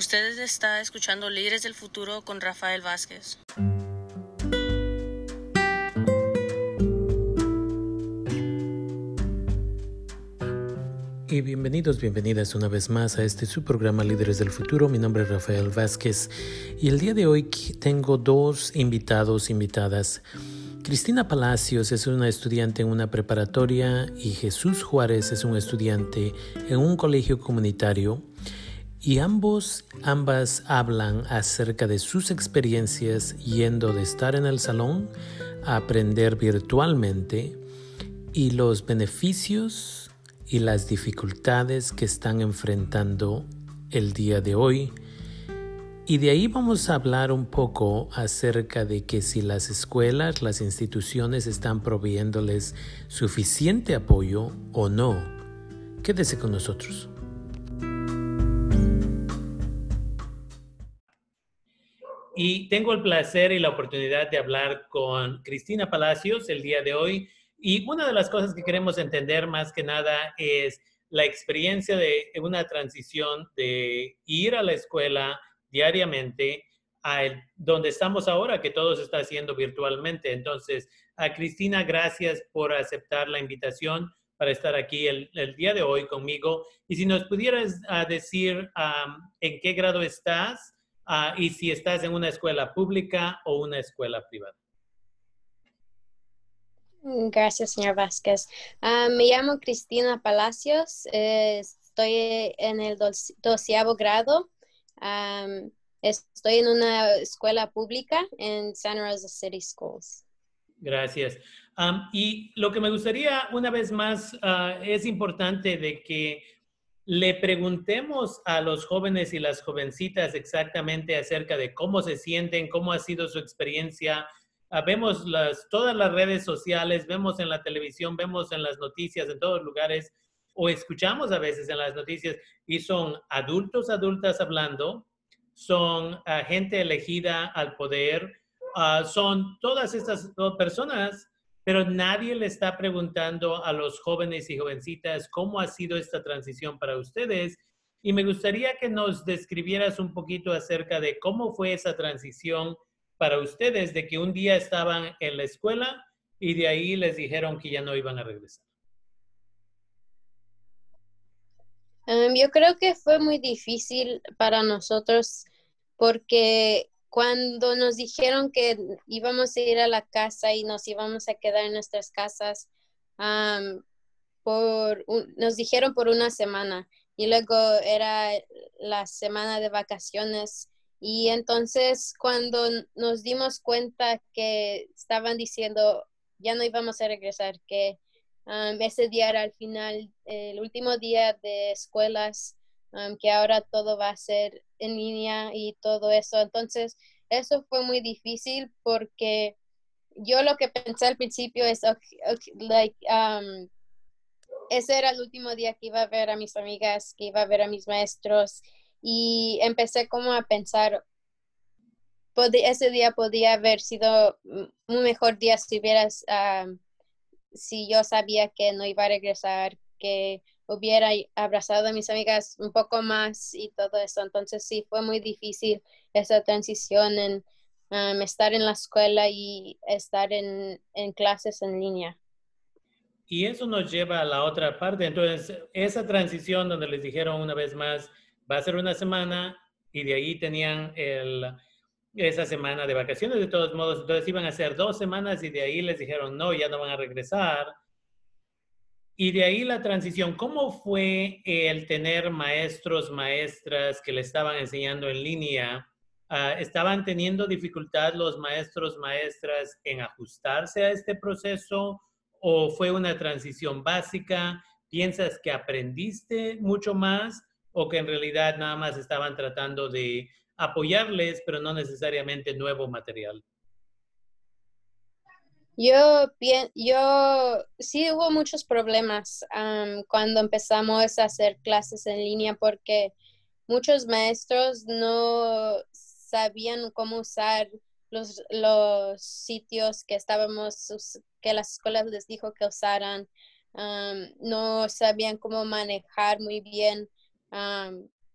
Ustedes está escuchando Líderes del Futuro con Rafael Vázquez. Y bienvenidos, bienvenidas una vez más a este su programa Líderes del Futuro. Mi nombre es Rafael Vázquez y el día de hoy tengo dos invitados, invitadas. Cristina Palacios es una estudiante en una preparatoria y Jesús Juárez es un estudiante en un colegio comunitario y ambos, ambas hablan acerca de sus experiencias yendo de estar en el salón a aprender virtualmente y los beneficios y las dificultades que están enfrentando el día de hoy. Y de ahí vamos a hablar un poco acerca de que si las escuelas, las instituciones están proveyéndoles suficiente apoyo o no. Quédese con nosotros. Y tengo el placer y la oportunidad de hablar con Cristina Palacios el día de hoy. Y una de las cosas que queremos entender más que nada es la experiencia de una transición de ir a la escuela diariamente a donde estamos ahora, que todo se está haciendo virtualmente. Entonces, a Cristina, gracias por aceptar la invitación para estar aquí el, día de hoy conmigo. Y si nos pudieras uh, decir en qué grado estás uh, y si estás en una escuela pública o una escuela privada. Gracias, señor Vázquez. Ah, me llamo Cristina Palacios, estoy en el doceavo grado. estoy en una escuela pública en Santa Rosa City Schools. Gracias. y lo que me gustaría, una vez más, ah, es importante de que le preguntemos a los jóvenes y las jovencitas exactamente acerca de cómo se sienten, cómo ha sido su experiencia. Ah, vemos las, todas las redes sociales, vemos en la televisión, vemos en las noticias, en todos lugares, o escuchamos a veces en las noticias, y son adultos, adultas hablando, son ah, gente elegida al poder, ah, son todas estas personas, pero nadie le está preguntando a los jóvenes y jovencitas cómo ha sido esta transición para ustedes. Y me gustaría que nos describieras un poquito acerca de cómo fue esa transición para ustedes de que un día estaban en la escuela y de ahí les dijeron que ya no iban a regresar? Um, yo creo que fue muy difícil para nosotros porque cuando nos dijeron que íbamos a ir a la casa y nos íbamos a quedar en nuestras casas, um, por nos dijeron por una semana y luego era la semana de vacaciones. Y entonces cuando nos dimos cuenta que estaban diciendo ya no íbamos a regresar, que um, ese día era al final, el último día de escuelas, um, que ahora todo va a ser en línea y todo eso. Entonces, eso fue muy difícil porque yo lo que pensé al principio es, like, um, ese era el último día que iba a ver a mis amigas, que iba a ver a mis maestros y empecé como a pensar, ese día podía haber sido un mejor día si hubieras, ah, si yo sabía que no iba a regresar, que hubiera abrazado a mis amigas un poco más y todo eso. Entonces sí, fue muy difícil esa transición en um, estar en la escuela y estar en, en clases en línea. Y eso nos lleva a la otra parte. Entonces, esa transición donde les dijeron una vez más, va a ser una semana y de ahí tenían el, esa semana de vacaciones de todos modos. Entonces iban a ser dos semanas y de ahí les dijeron, no, ya no van a regresar. Y de ahí la transición, ¿cómo fue el tener maestros, maestras que le estaban enseñando en línea? Ah, ¿Estaban teniendo dificultad los maestros, maestras en ajustarse a este proceso? ¿O fue una transición básica? ¿Piensas que aprendiste mucho más? o que en realidad nada más estaban tratando de apoyarles, pero no necesariamente nuevo material? Yo, yo sí hubo muchos problemas cuando empezamos a hacer clases en línea porque muchos maestros no sabían cómo usar los, los sitios que estábamos, que las escuelas les dijo que usaran. no sabían cómo manejar muy bien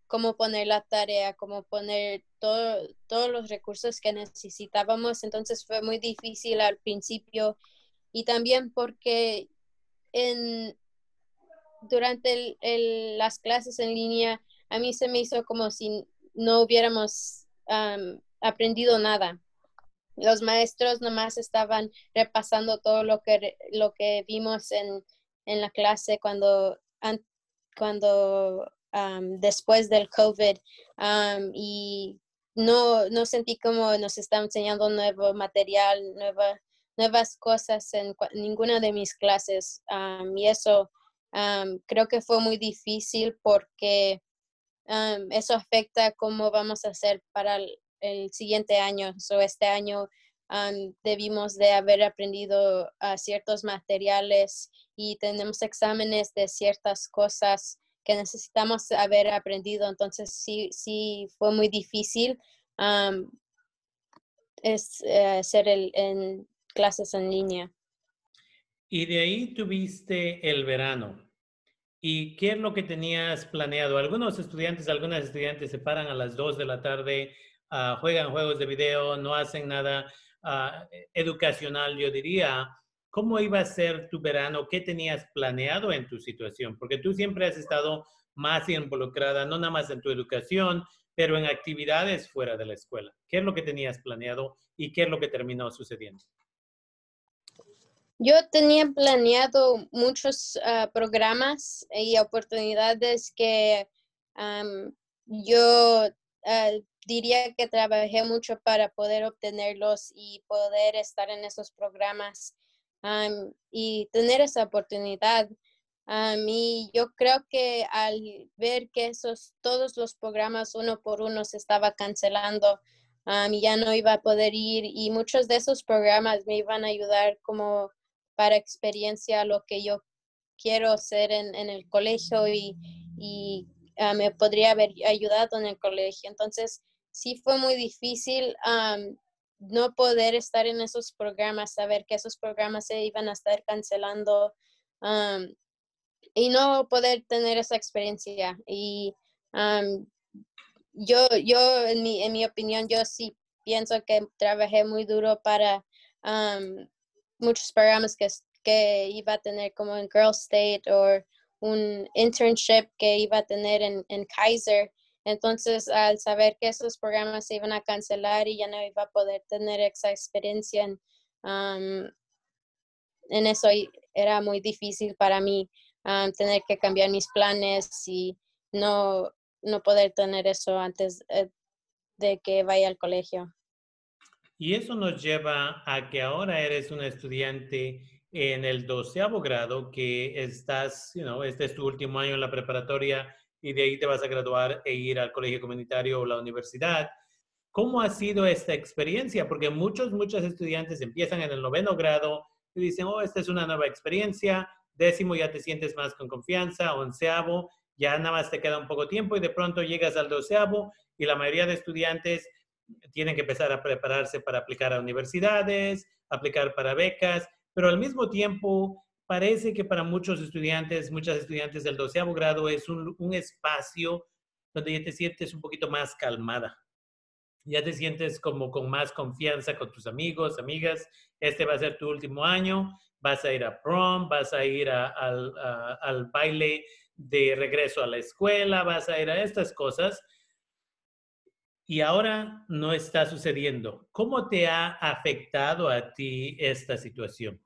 cómo poner la tarea, cómo poner todo, todos los recursos que necesitábamos. Entonces fue muy difícil al principio y también porque durante las clases en línea a mí se me hizo como si no hubiéramos aprendido nada. Los maestros nomás estaban repasando todo lo que, lo que vimos en, en la clase cuando, cuando después del COVID y no, no sentí como nos estaban enseñando nuevo material, nueva, nuevas cosas en ninguna de mis clases y eso creo que fue muy difícil porque eso afecta cómo vamos a hacer para el, siguiente año. So, este año debimos de haber aprendido ciertos materiales y tenemos exámenes de ciertas cosas que necesitamos haber aprendido. Entonces sí, sí fue muy difícil es, eh, el, en clases en línea. Y de ahí tuviste el verano. ¿Y qué es lo que tenías planeado? Algunos estudiantes, algunas estudiantes se paran a las 2 de la tarde, ah, juegan juegos de video, no hacen nada ah, educacional, yo diría. ¿Cómo iba a ser tu verano? ¿Qué tenías planeado en tu situación? Porque tú siempre has estado más involucrada, no nada más en tu educación, pero en actividades fuera de la escuela. ¿Qué es lo que tenías planeado y qué es lo que terminó sucediendo? Yo tenía planeado muchos ah, programas y oportunidades que yo ah, diría que trabajé mucho para poder obtenerlos y poder estar en esos programas y tener esa oportunidad. A mí, yo creo que al ver que esos, todos los programas uno por uno se estaba cancelando, a mí ya no iba a poder ir y muchos de esos programas me iban a ayudar como para experiencia lo que yo quiero hacer en, el colegio y, ah, me podría haber ayudado en el colegio. Entonces, sí fue muy difícil no poder estar en esos programas, saber que esos programas se iban a estar cancelando y no poder tener esa experiencia. Y yo, yo en, mi, en mi opinión, yo sí pienso que trabajé muy duro para muchos programas que, que iba a tener como en Girl State o un internship que iba a tener en, en Kaiser. Entonces, al saber que esos programas se iban a cancelar y ya no iba a poder tener esa experiencia en, en eso, era muy difícil para mí tener que cambiar mis planes y no, no poder tener eso antes eh, de que vaya al colegio. Y eso nos lleva a que ahora eres un estudiante en el doceavo grado, que estás, you know, este es tu último año en la preparatoria y de ahí te vas a graduar e ir al colegio comunitario o la universidad. ¿Cómo ha sido esta experiencia? Porque muchos, muchos estudiantes empiezan en el noveno grado y dicen, oh, esta es una nueva experiencia. Décimo ya te sientes más con confianza, onceavo ya nada más te queda un poco tiempo y de pronto llegas al doceavo y la mayoría de estudiantes tienen que empezar a prepararse para aplicar a universidades, aplicar para becas, pero al mismo tiempo parece que para muchos estudiantes, muchas estudiantes del doceavo grado es un, un espacio donde ya te sientes un poquito más calmada. Ya te sientes como con más confianza con tus amigos, amigas. Este va a ser tu último año. Vas a ir a prom, vas a ir al, al baile de regreso a la escuela, vas a ir a estas cosas y ahora no está sucediendo. ¿Cómo te ha afectado a ti esta situación?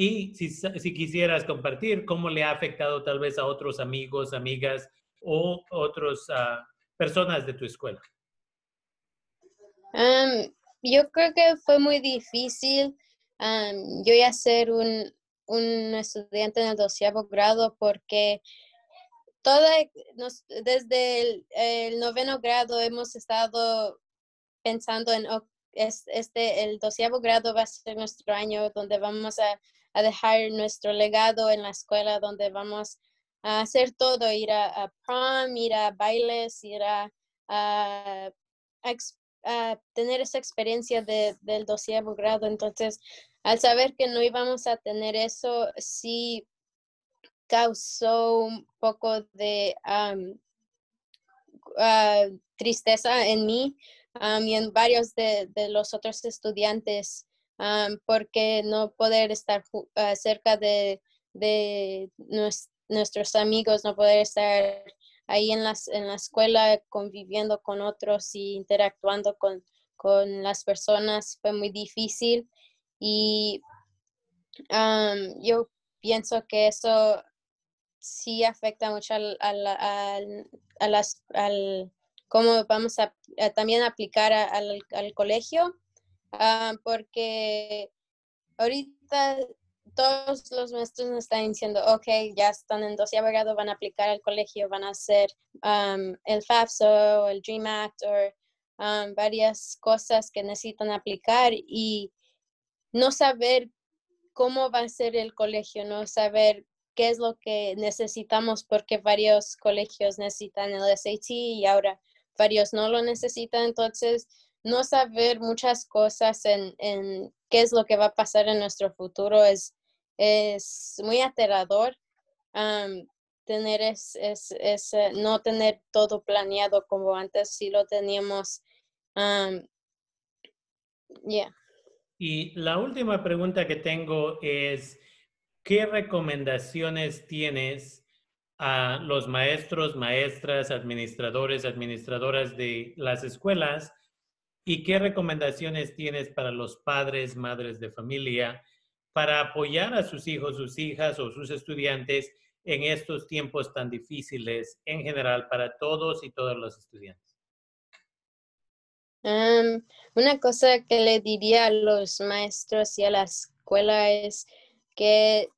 Y si, si quisieras compartir, ¿cómo le ha afectado tal vez a otros amigos, amigas o otras ah, personas de tu escuela? yo creo que fue muy difícil yo ya ser un, un estudiante en el doceavo grado porque toda, desde el, noveno grado hemos estado pensando en este, el doceavo grado va a ser nuestro año donde vamos a, dejar nuestro legado en la escuela, donde vamos a hacer todo, ir a, prom, ir a bailes, ir a, a, tener esa experiencia de, del doceavo grado. Entonces, al saber que no íbamos a tener eso, sí causó un poco de ah, tristeza en mí y en varios de, los otros estudiantes porque no poder estar uh, cerca de, nuestros amigos, no poder estar ahí en, las, en la escuela conviviendo con otros y interactuando con, las personas fue muy difícil y yo pienso que eso sí afecta mucho al, a las, al cómo vamos a, también aplicar al, al, colegio, porque ahorita todos los maestros nos están diciendo, ok, ya están en doce grado, van a aplicar al colegio, van a hacer el FAFSA o el DREAM Act o varias cosas que necesitan aplicar y no saber cómo va a ser el colegio, no saber qué es lo que necesitamos porque varios colegios necesitan el SAT y ahora varios no lo necesitan. Entonces, no saber muchas cosas en, en qué es lo que va a pasar en nuestro futuro es, es muy aterrador. tener es, es, eh, no tener todo planeado como antes si lo teníamos. Y la última pregunta que tengo es, ¿qué recomendaciones tienes a los maestros, maestras, administradores, administradoras de las escuelas? ¿Y qué recomendaciones tienes para los padres, madres de familia para apoyar a sus hijos, sus hijas o sus estudiantes en estos tiempos tan difíciles en general para todos y todos los estudiantes? una cosa que le diría a los maestros y a la escuela es que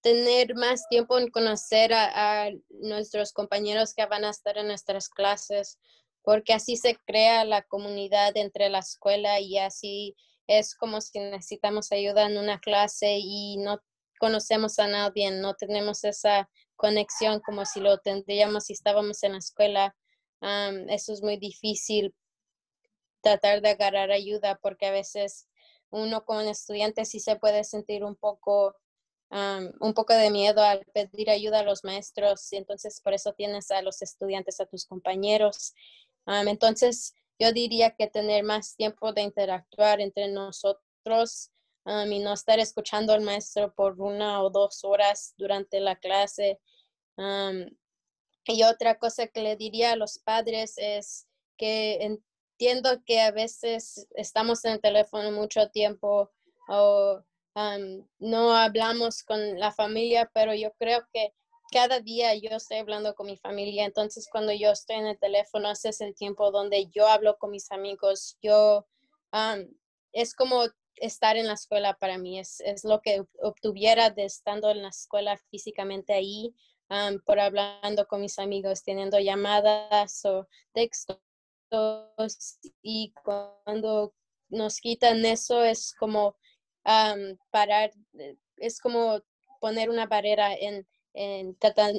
tener más tiempo en conocer a, nuestros compañeros que van a estar en nuestras clases, porque así se crea la comunidad entre la escuela y así es como si necesitamos ayuda en una clase y no conocemos a nadie, no tenemos esa conexión como si lo tendríamos si estábamos en la escuela. eso es muy difícil tratar de agarrar ayuda porque a veces uno como estudiante sí se puede sentir un poco, un poco de miedo al pedir ayuda a los maestros y entonces por eso tienes a los estudiantes, a tus compañeros. Entonces yo diría que tener más tiempo de interactuar entre nosotros y no estar escuchando al maestro por una o dos horas durante la clase. y otra cosa que le diría a los padres es que entiendo que a veces estamos en el teléfono mucho tiempo o no hablamos con la familia, pero yo creo que cada día yo estoy hablando con mi familia, entonces cuando yo estoy en el teléfono, ese es el tiempo donde yo hablo con mis amigos, yo, es como estar en la escuela para mí, es, es, lo que obtuviera de estando en la escuela físicamente ahí, por hablando con mis amigos, teniendo llamadas o textos y cuando nos quitan eso es como parar, eh, es como poner una barrera en, en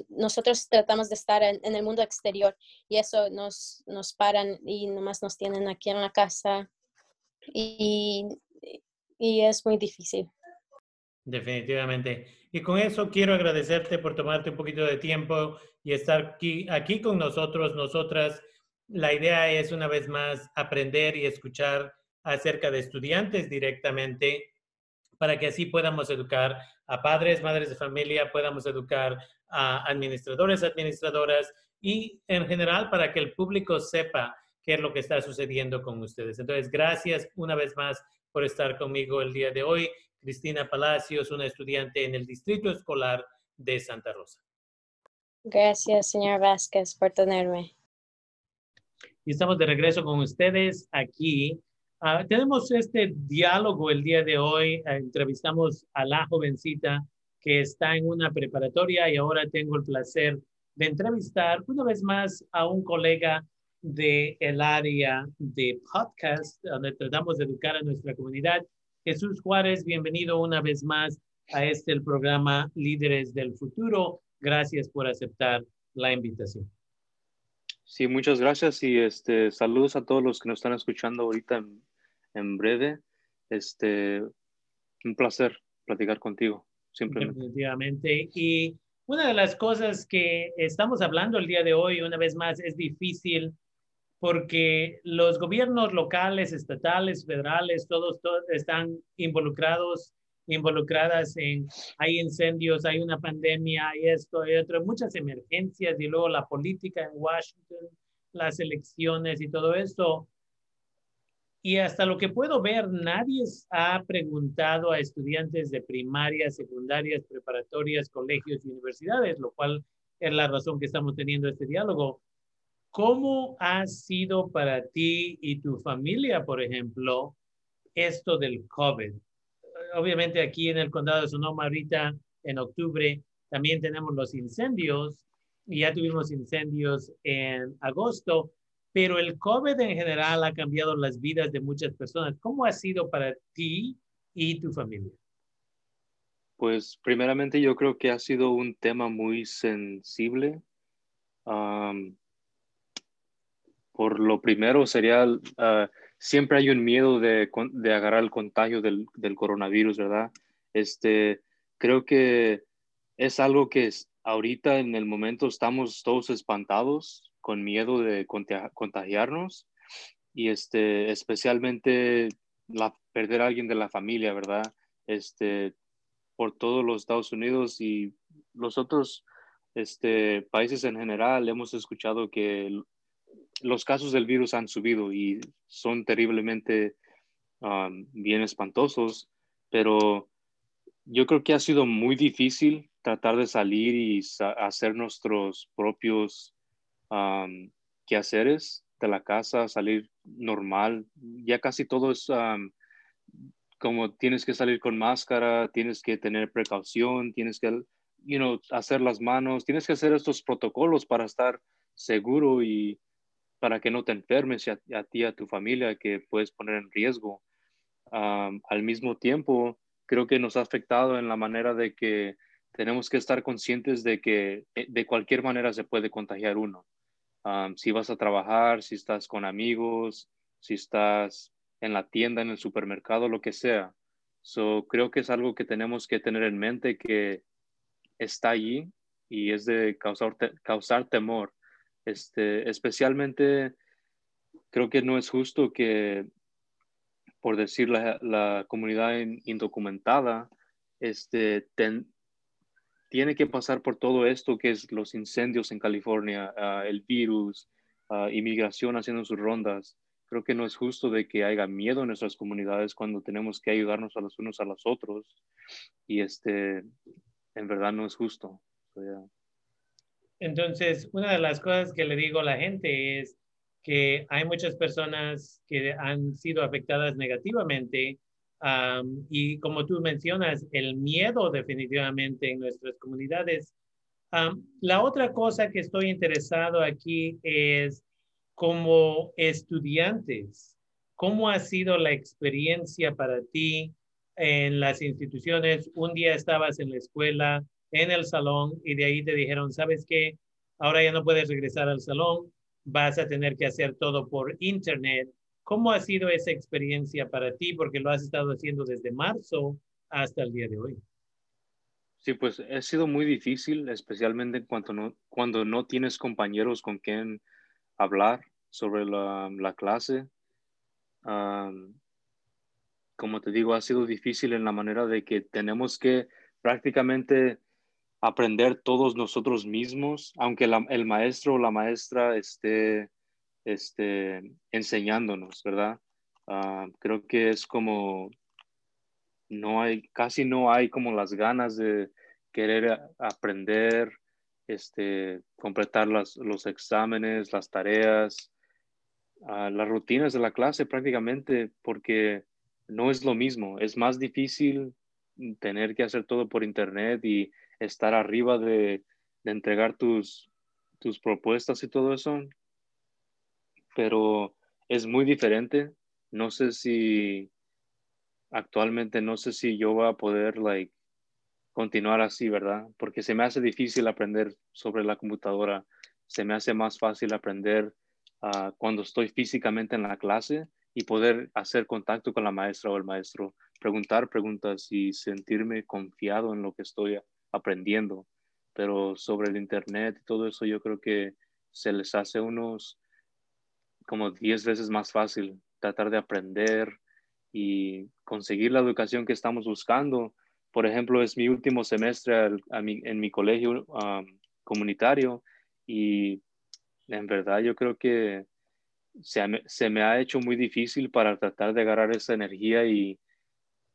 nosotros tratamos de estar en, el mundo exterior y eso nos, nos paran y nomás nos tienen aquí en la casa y, y es muy difícil. Definitivamente. Y con eso quiero agradecerte por tomarte un poquito de tiempo y estar aquí, aquí con nosotros, nosotras la idea es una vez más aprender y escuchar acerca de estudiantes directamente para que así podamos educar a padres, madres de familia, podamos educar a administradores, administradoras y en general para que el público sepa qué es lo que está sucediendo con ustedes. Entonces, gracias una vez más por estar conmigo el día de hoy. Cristina Palacios, una estudiante en el Distrito Escolar de Santa Rosa. Gracias, señor Vázquez, por tenerme y estamos de regreso con ustedes aquí. Ah, tenemos este diálogo el día de hoy. Ah, entrevistamos a la jovencita que está en una preparatoria y ahora tengo el placer de entrevistar una vez más a un colega del el área de podcast, donde tratamos de educar a nuestra comunidad. Jesús Juárez, bienvenido una vez más a este el programa Líderes del Futuro. Gracias por aceptar la invitación. Sí, muchas gracias y este, saludos a todos los que nos están escuchando ahorita en, breve. Este, un placer platicar contigo, simplemente. Definitivamente. Y una de las cosas que estamos hablando el día de hoy, una vez más, es difícil porque los gobiernos locales, estatales, federales, todos, todos están involucrados, involucradas en, hay incendios, hay una pandemia, hay esto, hay otro, muchas emergencias y luego la política en Washington, las elecciones y todo esto. Y hasta lo que puedo ver, nadie ha preguntado a estudiantes de primarias, secundarias, preparatorias, colegios y universidades, lo cual es la razón que estamos teniendo este diálogo ¿Cómo ha sido para ti y tu familia, por ejemplo, esto del COVID? Obviamente aquí en el condado de Sonoma ahorita en octubre también tenemos los incendios y ya tuvimos incendios en agosto, pero el COVID en general ha cambiado las vidas de muchas personas. ¿Cómo ha sido para ti y tu familia? Pues primeramente yo creo que ha sido un tema muy sensible. Por lo primero sería, ah, siempre hay un miedo de, agarrar el contagio del, coronavirus, ¿verdad? Este, creo que es algo que ahorita en el momento estamos todos espantados, con miedo de contagiarnos y este, especialmente la, perder a alguien de la familia, ¿verdad? Este, por todos los Estados Unidos y los otros este, países en general hemos escuchado que los casos del virus han subido y son terriblemente bien espantosos, pero yo creo que ha sido muy difícil tratar de salir y hacer nuestros propios um, quehaceres de la casa, salir normal. Ya casi todo es um, como tienes que salir con máscara, tienes que tener precaución, tienes que you know, hacer las manos, tienes que hacer estos protocolos para estar seguro y para que no te enfermes a, a ti, a tu familia, que puedes poner en riesgo. al mismo tiempo, creo que nos ha afectado en la manera de que tenemos que estar conscientes de que eh, de cualquier manera se puede contagiar uno. Si vas a trabajar, si estás con amigos, si estás en la tienda, en el supermercado, lo que sea. So, creo que es algo que tenemos que tener en mente que está allí y es de causar, causar temor. Este, especialmente creo que no es justo que, por decir la, comunidad indocumentada, este, tiene que pasar por todo esto que es los incendios en California, ah, el virus, uh, inmigración haciendo sus rondas. Creo que no es justo de que haya miedo en nuestras comunidades cuando tenemos que ayudarnos a los unos a los otros. Y este, en verdad no es justo. Entonces, una de las cosas que le digo a la gente es que hay muchas personas que han sido afectadas negativamente y como tú mencionas, el miedo definitivamente en nuestras comunidades. la otra cosa que estoy interesado aquí es como estudiantes, ¿cómo ha sido la experiencia para ti en las instituciones? Un día estabas en la escuela, en el salón y de ahí te dijeron, ¿sabes qué? Ahora ya no puedes regresar al salón, vas a tener que hacer todo por internet. ¿Cómo ha sido esa experiencia para ti? Porque lo has estado haciendo desde marzo hasta el día de hoy. Sí, pues ha sido muy difícil, especialmente cuando no, cuando no tienes compañeros con quien hablar sobre la, la clase. como te digo, ha sido difícil en la manera de que tenemos que prácticamente aprender todos nosotros mismos, aunque el maestro o la maestra esté, esté enseñándonos, ¿verdad? Ah, creo que es como, no hay, casi no hay como las ganas de querer aprender, este, completar las, los exámenes, las tareas, ah, las rutinas de la clase prácticamente, porque no es lo mismo, es más difícil tener que hacer todo por internet y estar arriba de, entregar tus, tus propuestas y todo eso, pero es muy diferente. No sé si actualmente, no sé si yo voy a poder, like, continuar así, ¿verdad? Porque se me hace difícil aprender sobre la computadora. Se me hace más fácil aprender ah, cuando estoy físicamente en la clase y poder hacer contacto con la maestra o el maestro, preguntar preguntas y sentirme confiado en lo que estoy aprendiendo. pero sobre el Internet y todo eso yo creo que se les hace unos como 10 veces más fácil tratar de aprender y conseguir la educación que estamos buscando. Por ejemplo, es mi último semestre en mi colegio comunitario y en verdad yo creo que se, se, me ha hecho muy difícil para tratar de agarrar esa energía y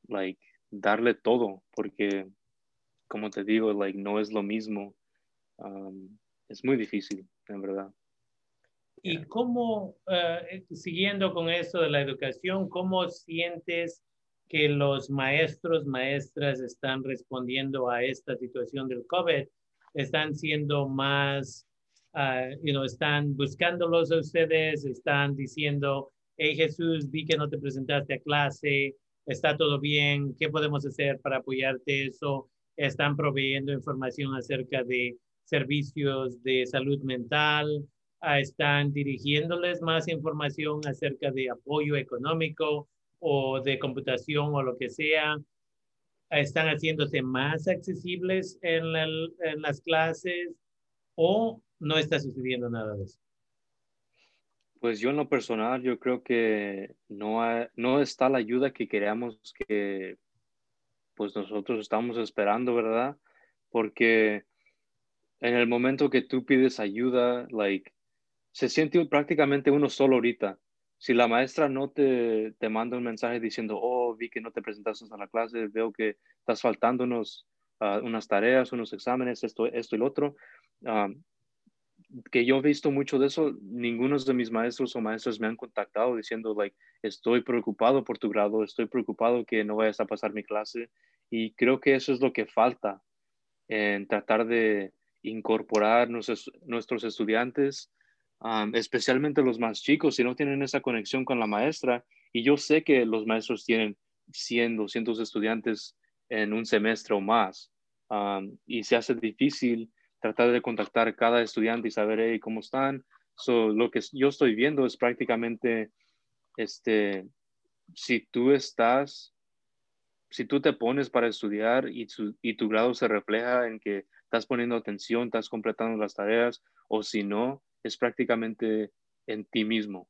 like darle todo porque como te digo like no es lo mismo um, es muy difícil en verdad y cómo uh, siguiendo con eso de la educación cómo sientes que los maestros maestras están respondiendo a esta situación del COVID están siendo más uh, you know, están buscándolos a ustedes, están diciendo, hey Jesús, vi que no te presentaste a clase, está todo bien, ¿qué podemos hacer para apoyarte eso? Están proveyendo información acerca de servicios de salud mental, están dirigiéndoles más información acerca de apoyo económico o de computación o lo que sea. Están haciéndose más accesibles en, en las clases o no está sucediendo nada de eso? Pues yo en lo personal, yo creo que no, no está la ayuda que queríamos que pues nosotros estamos esperando, ¿verdad? Porque en el momento que tú pides ayuda, like, se siente prácticamente uno solo ahorita. Si la maestra no te, te manda un mensaje diciendo, oh, vi que no te presentaste a la clase, veo que estás faltando unos, ah, unas tareas, unos exámenes, esto, esto y lo otro, ah, que yo he visto mucho de eso, ninguno de mis maestros o maestras me han contactado diciendo, like, estoy preocupado por tu grado, estoy preocupado que no vayas a pasar mi clase. Y creo que eso es lo que falta en tratar de incorporar nuestros, nuestros estudiantes, especialmente los más chicos, si no tienen esa conexión con la maestra. Y yo sé que los maestros tienen 100, 200 estudiantes en un semestre o más. y se hace difícil tratar de contactar a cada estudiante y saber cómo están. lo que yo estoy viendo es prácticamente, este, si tú estás, si tú te pones para estudiar y, y tu grado se refleja en que estás poniendo atención, estás completando las tareas, o si no, es prácticamente en ti mismo.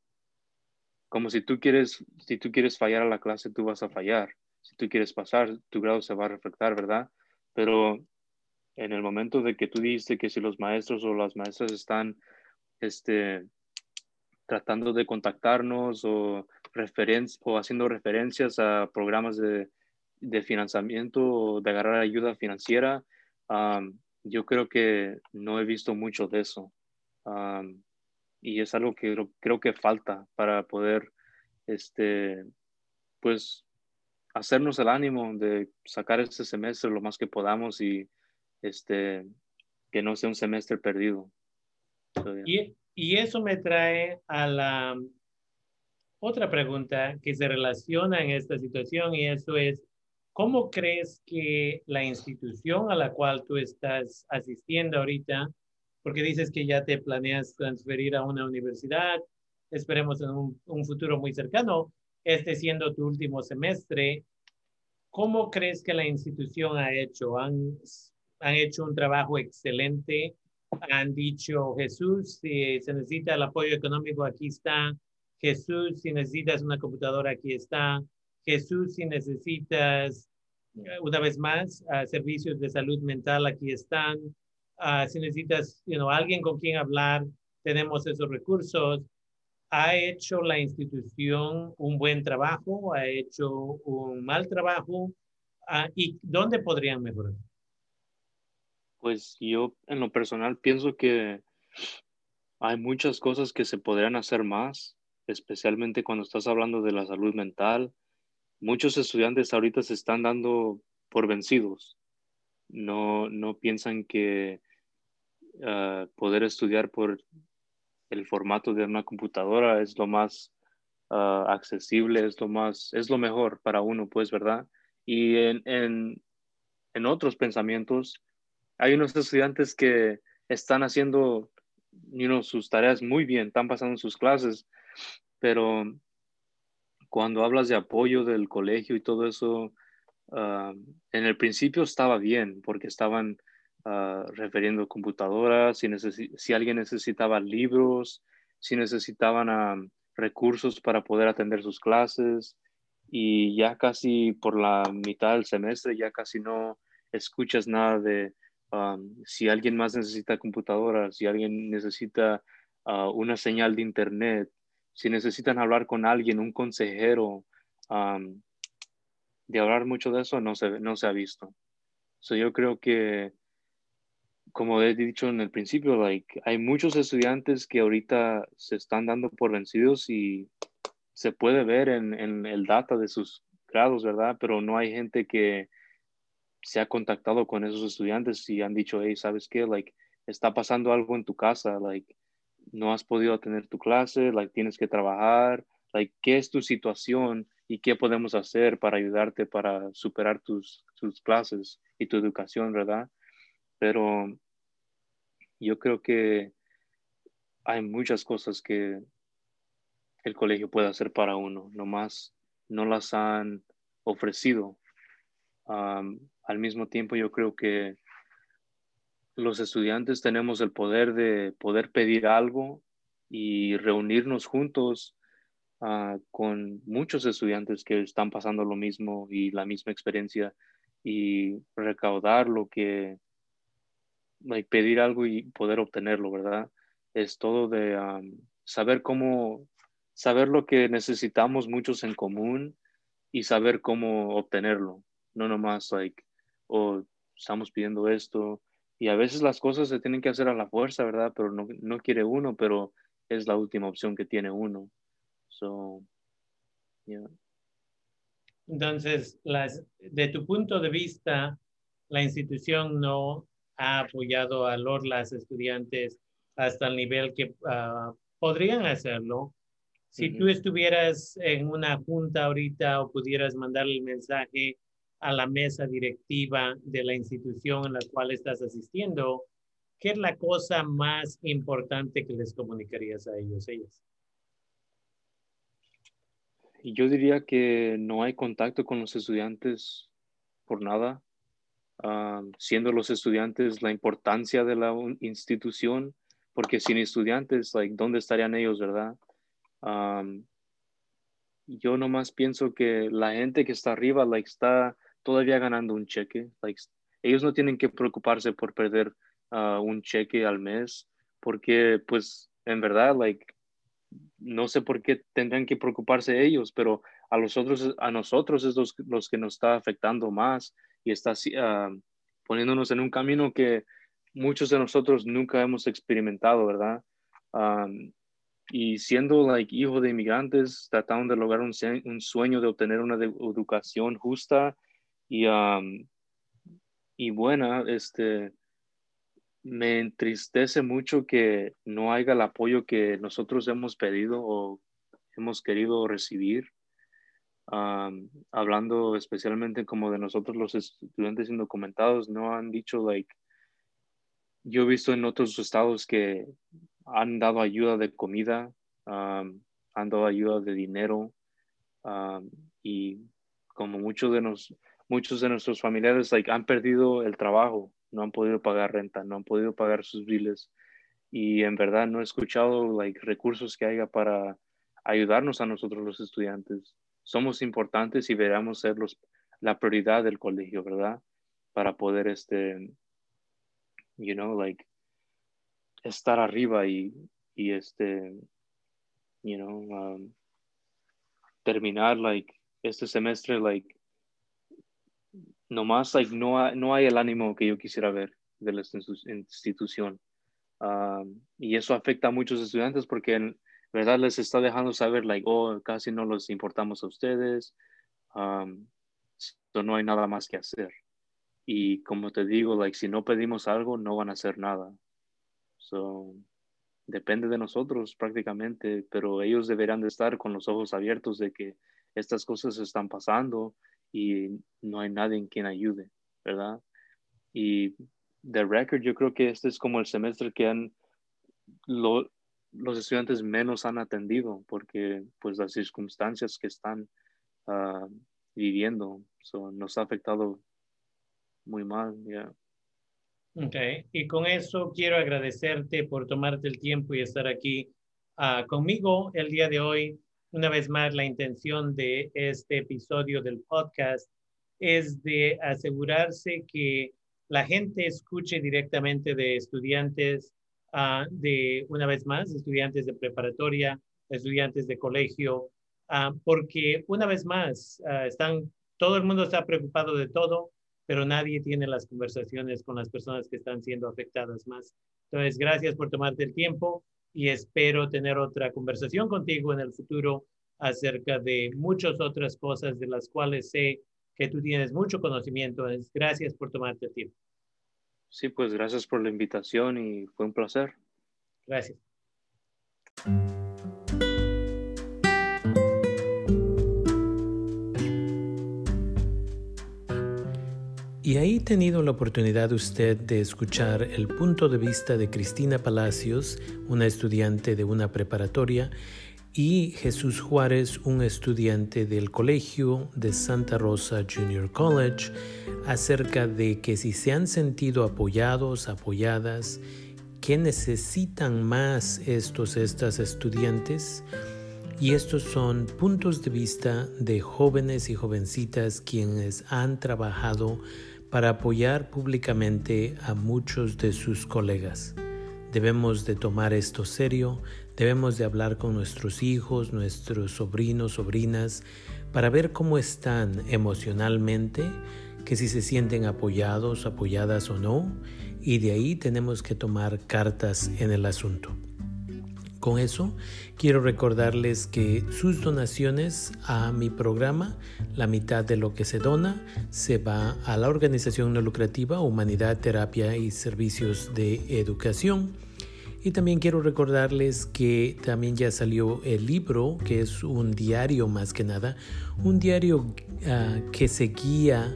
Como si tú quieres, si tú quieres fallar a la clase, tú vas a fallar. Si tú quieres pasar, tu grado se va a reflectar, ¿verdad? Pero en el momento de que tú dijiste que si los maestros o las maestras están este, tratando de contactarnos o, o haciendo referencias a programas de, de financiamiento o de agarrar ayuda financiera, yo creo que no he visto mucho de eso. Y es algo que creo, creo, que falta para poder, este, pues, hacernos el ánimo de sacar este semestre lo más que podamos y este, que no sea un semestre perdido. y, y, eso me trae a la otra pregunta que se relaciona en esta situación y eso es, ¿cómo crees que la institución a la cual tú estás asistiendo ahorita, porque dices que ya te planeas transferir a una universidad, esperemos en un, un futuro muy cercano, este siendo tu último semestre, ¿cómo crees que la institución ha hecho? ¿Han han hecho un trabajo excelente. Han dicho, Jesús, si se necesita el apoyo económico, aquí está. Jesús, si necesitas una computadora, aquí está. Jesús, si necesitas, eh, una vez más, servicios de salud mental, aquí están. Uh, si necesitas, you know, alguien con quien hablar, tenemos esos recursos. ¿Ha hecho la institución un buen trabajo? ¿Ha hecho un mal trabajo? Uh, ¿Y dónde podrían mejorar? Pues yo en lo personal pienso que hay muchas cosas que se podrían hacer más, especialmente cuando estás hablando de la salud mental. Muchos estudiantes ahorita se están dando por vencidos. No, no piensan que ah, poder estudiar por el formato de una computadora es lo más ah, accesible, es lo más, es lo mejor para uno, pues, ¿verdad? Y en, en, en otros pensamientos, hay unos estudiantes que están haciendo sus tareas muy bien, están pasando sus clases, pero cuando hablas de apoyo del colegio y todo eso, ah, en el principio estaba bien porque estaban uh, refiriendo computadoras, si, si alguien necesitaba libros, si necesitaban um, recursos para poder atender sus clases y ya casi por la mitad del semestre ya casi no escuchas nada de um, si alguien más necesita computadoras, si alguien necesita uh, una señal de internet, si necesitan hablar con alguien, un consejero, um, de hablar mucho de eso no se, no se ha visto. So yo creo que, como he dicho en el principio, like, hay muchos estudiantes que ahorita se están dando por vencidos y se puede ver en, en el data de sus grados, ¿verdad? Pero no hay gente que se ha contactado con esos estudiantes y han dicho, hey, ¿sabes qué? Like, está pasando algo en tu casa, like, no has podido tener tu clase, like, tienes que trabajar, like, ¿qué es tu situación y qué podemos hacer para ayudarte para superar tus, tus clases y tu educación, ¿verdad? Pero yo creo que hay muchas cosas que el colegio puede hacer para uno, nomás no las han ofrecido. al mismo tiempo, yo creo que los estudiantes tenemos el poder de poder pedir algo y reunirnos juntos ah, con muchos estudiantes que están pasando lo mismo y la misma experiencia y recaudar lo que, pedir algo y poder obtenerlo, ¿verdad? Es todo de saber cómo saber lo que necesitamos muchos en común y saber cómo obtenerlo. No nomás, like, o oh, estamos pidiendo esto. Y a veces las cosas se tienen que hacer a la fuerza, ¿verdad? Pero no, no quiere uno, pero es la última opción que tiene uno. So, yeah. Entonces, las, de tu punto de vista, la institución no ha apoyado a los las estudiantes hasta el nivel que ah, podrían hacerlo si tú estuvieras en una junta ahorita o pudieras mandarle el mensaje a la mesa directiva de la institución en la cual estás asistiendo, ¿qué es la cosa más importante que les comunicarías a ellos, ellas? Yo diría que no hay contacto con los estudiantes por nada. Ah, siendo los estudiantes la importancia de la institución, porque sin estudiantes, like, ¿dónde estarían ellos, verdad? yo nomás pienso que la gente que está arriba like, está todavía ganando un cheque. Like, ellos no tienen que preocuparse por perder ah, un cheque al mes, porque pues en verdad, like, no sé por qué tendrán que preocuparse ellos, pero a nosotros, a nosotros es los, que nos está afectando más y está uh, poniéndonos en un camino que muchos de nosotros nunca hemos experimentado, ¿verdad? y siendo like, hijo de inmigrantes, tratando de lograr un, sueño de obtener una educación justa y, y buena, este, me entristece mucho que no haya el apoyo que nosotros hemos pedido o hemos querido recibir. Hablando especialmente como de nosotros los estudiantes indocumentados, no han dicho, like, yo he visto en otros estados que han dado ayuda de comida, han dado ayuda de dinero y como muchos de, nos, muchos de nuestros familiares like, han perdido el trabajo, no han podido pagar renta, no han podido pagar sus biles y en verdad no he escuchado like, recursos que haya para ayudarnos a nosotros los estudiantes. Somos importantes y deberíamos ser los, la prioridad del colegio, ¿verdad? Para poder, este, you know, like, estar arriba y, y este, you know, um, terminar, like, este semestre, like, nomás, like, no, no hay el ánimo que yo quisiera ver de la institución. Um, y eso afecta a muchos estudiantes porque en verdad les está dejando saber, like, oh, casi no los importamos a ustedes, um, no hay nada más que hacer. Y como te digo, like, si no pedimos algo, no van a hacer nada. So, depende de nosotros prácticamente, pero ellos deberán de estar con los ojos abiertos de que estas cosas están pasando y no hay nadie en quien ayude, ¿verdad? Y de record, yo creo que este es como el semestre que han los estudiantes menos han atendido porque pues las circunstancias que están ah, viviendo nos ha afectado muy mal, ya. Okay. Y con eso quiero agradecerte por tomarte el tiempo y estar aquí uh, conmigo el día de hoy. Una vez más, la intención de este episodio del podcast es de asegurarse que la gente escuche directamente de estudiantes, uh, de una vez más, estudiantes de preparatoria, estudiantes de colegio, uh, porque una vez más, están, todo el mundo está preocupado de todo, pero nadie tiene las conversaciones con las personas que están siendo afectadas más. Entonces, gracias por tomarte el tiempo y espero tener otra conversación contigo en el futuro acerca de muchas otras cosas de las cuales sé que tú tienes mucho conocimiento. Gracias por tomarte el tiempo. Sí, pues gracias por la invitación y fue un placer. Gracias. Y ahí tenido la oportunidad usted de escuchar el punto de vista de Cristina Palacios, una estudiante de una preparatoria, y Jesús Juárez, un estudiante del colegio de Santa Rosa Junior College, acerca de que si se han sentido apoyados, apoyadas, ¿qué necesitan más estos, estas estudiantes? Y estos son puntos de vista de jóvenes y jovencitas quienes han trabajado para apoyar públicamente a muchos de sus colegas. Debemos de tomar esto serio, debemos de hablar con nuestros hijos, nuestros sobrinos, sobrinas, para ver cómo están emocionalmente, que si se sienten apoyados, apoyadas o no, y de ahí tenemos que tomar cartas en el asunto. Con eso, quiero recordarles que sus donaciones a mi programa, la mitad de lo que se dona, se va a la organización no lucrativa Humanidad, Terapia y Servicios de Educación. Y también quiero recordarles que también ya salió el libro, que es un diario más que nada, un diario ah, que se guía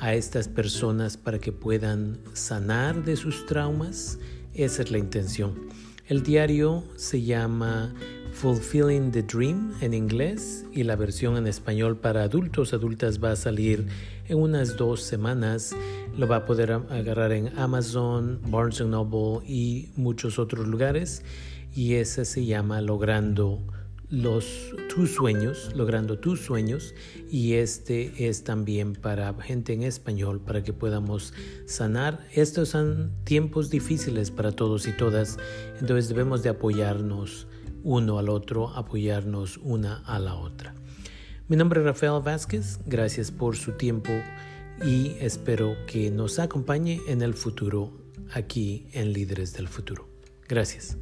a estas personas para que puedan sanar de sus traumas. Esa es la intención. El diario se llama Fulfilling the Dream en inglés y la versión en español para adultos, adultas va a salir en unas dos semanas. Lo va a poder agarrar en Amazon, Barnes Noble y muchos otros lugares. Y ese se llama Logrando los, tus sueños, logrando tus sueños y este es también para gente en español para que podamos sanar. Estos son tiempos difíciles para todos y todas, entonces debemos de apoyarnos uno al otro, apoyarnos una a la otra. Mi nombre es Rafael Vázquez, gracias por su tiempo y espero que nos acompañe en el futuro aquí en Líderes del Futuro. Gracias.